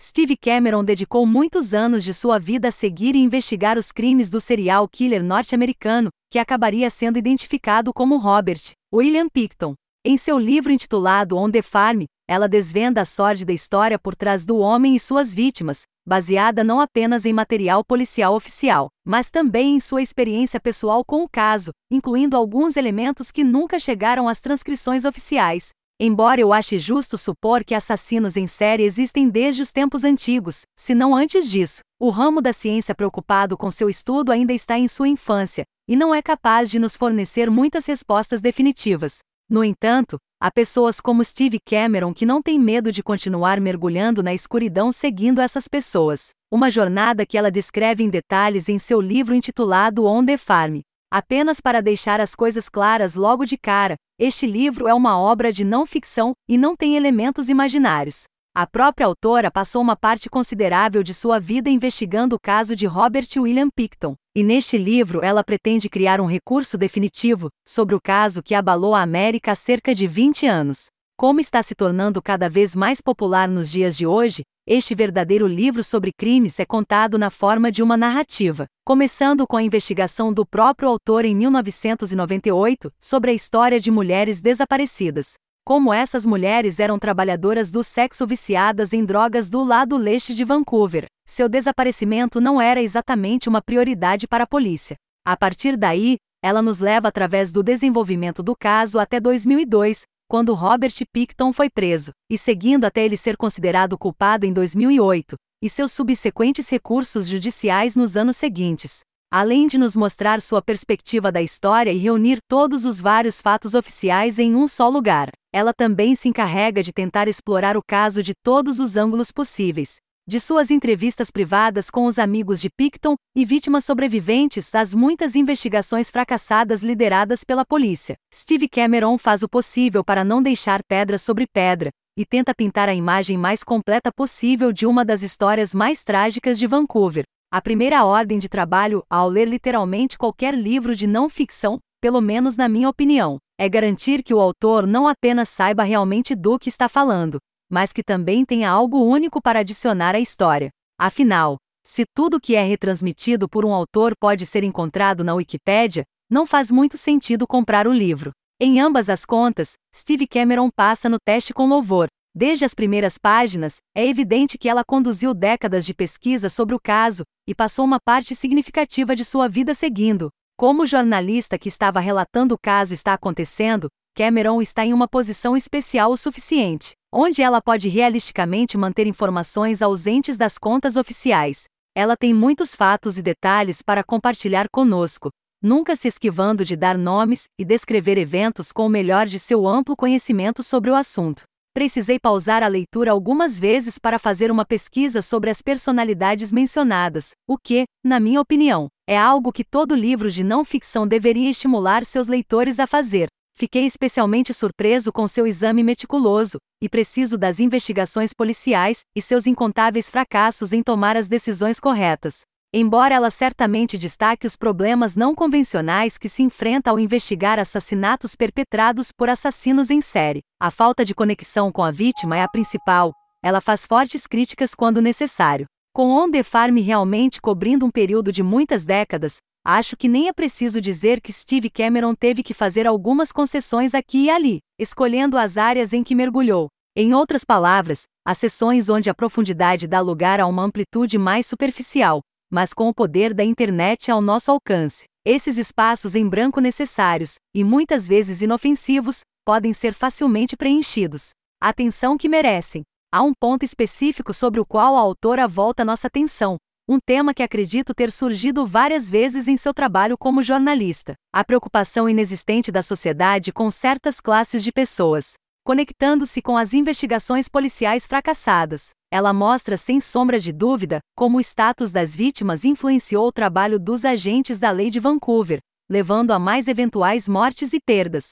Steve Cameron dedicou muitos anos de sua vida a seguir e investigar os crimes do serial killer norte-americano, que acabaria sendo identificado como Robert William Picton. Em seu livro intitulado On the Farm, ela desvenda a sórdida história por trás do homem e suas vítimas, baseada não apenas em material policial oficial, mas também em sua experiência pessoal com o caso, incluindo alguns elementos que nunca chegaram às transcrições oficiais. Embora eu ache justo supor que assassinos em série existem desde os tempos antigos, se não antes disso, o ramo da ciência preocupado com seu estudo ainda está em sua infância, e não é capaz de nos fornecer muitas respostas definitivas. No entanto, há pessoas como Steve Cameron que não têm medo de continuar mergulhando na escuridão seguindo essas pessoas. Uma jornada que ela descreve em detalhes em seu livro intitulado On the Farm. Apenas para deixar as coisas claras logo de cara, este livro é uma obra de não ficção e não tem elementos imaginários. A própria autora passou uma parte considerável de sua vida investigando o caso de Robert William Picton, e neste livro ela pretende criar um recurso definitivo sobre o caso que abalou a América há cerca de 20 anos. Como está se tornando cada vez mais popular nos dias de hoje, este verdadeiro livro sobre crimes é contado na forma de uma narrativa, começando com a investigação do próprio autor em 1998 sobre a história de mulheres desaparecidas. Como essas mulheres eram trabalhadoras do sexo viciadas em drogas do lado leste de Vancouver, seu desaparecimento não era exatamente uma prioridade para a polícia. A partir daí, ela nos leva através do desenvolvimento do caso até 2002, quando Robert Picton foi preso, e seguindo até ele ser considerado culpado em 2008, e seus subsequentes recursos judiciais nos anos seguintes. Além de nos mostrar sua perspectiva da história e reunir todos os vários fatos oficiais em um só lugar, ela também se encarrega de tentar explorar o caso de todos os ângulos possíveis, de suas entrevistas privadas com os amigos de Picton e vítimas sobreviventes às muitas investigações fracassadas lideradas pela polícia. Steve Cameron faz o possível para não deixar pedra sobre pedra e tenta pintar a imagem mais completa possível de uma das histórias mais trágicas de Vancouver. A primeira ordem de trabalho, ao ler literalmente qualquer livro de não ficção, pelo menos na minha opinião, é garantir que o autor não apenas saiba realmente do que está falando, mas que também tenha algo único para adicionar à história. Afinal, se tudo que é retransmitido por um autor pode ser encontrado na Wikipédia, não faz muito sentido comprar o livro. Em ambas as contas, Steve Cameron passa no teste com louvor. Desde as primeiras páginas, é evidente que ela conduziu décadas de pesquisa sobre o caso e passou uma parte significativa de sua vida seguindo. Como o jornalista que estava relatando o caso está acontecendo, Cameron está em uma posição especial o suficiente, onde ela pode realisticamente manter informações ausentes das contas oficiais. Ela tem muitos fatos e detalhes para compartilhar conosco, nunca se esquivando de dar nomes e descrever eventos com o melhor de seu amplo conhecimento sobre o assunto. Precisei pausar a leitura algumas vezes para fazer uma pesquisa sobre as personalidades mencionadas, o que, na minha opinião, é algo que todo livro de não ficção deveria estimular seus leitores a fazer. Fiquei especialmente surpreso com seu exame meticuloso, e preciso das investigações policiais e seus incontáveis fracassos em tomar as decisões corretas. Embora ela certamente destaque os problemas não convencionais que se enfrenta ao investigar assassinatos perpetrados por assassinos em série, a falta de conexão com a vítima é a principal, ela faz fortes críticas quando necessário. Com On The Farm realmente cobrindo um período de muitas décadas, acho que nem é preciso dizer que Steve Cameron teve que fazer algumas concessões aqui e ali, escolhendo as áreas em que mergulhou. Em outras palavras, as sessões onde a profundidade dá lugar a uma amplitude mais superficial, mas com o poder da internet ao nosso alcance. Esses espaços em branco necessários, e muitas vezes inofensivos, podem ser facilmente preenchidos. Atenção que merecem. Há um ponto específico sobre o qual a autora volta nossa atenção, um tema que acredito ter surgido várias vezes em seu trabalho como jornalista: a preocupação inexistente da sociedade com certas classes de pessoas. Conectando-se com as investigações policiais fracassadas, ela mostra sem sombra de dúvida como o status das vítimas influenciou o trabalho dos agentes da lei de Vancouver, levando a mais eventuais mortes e perdas.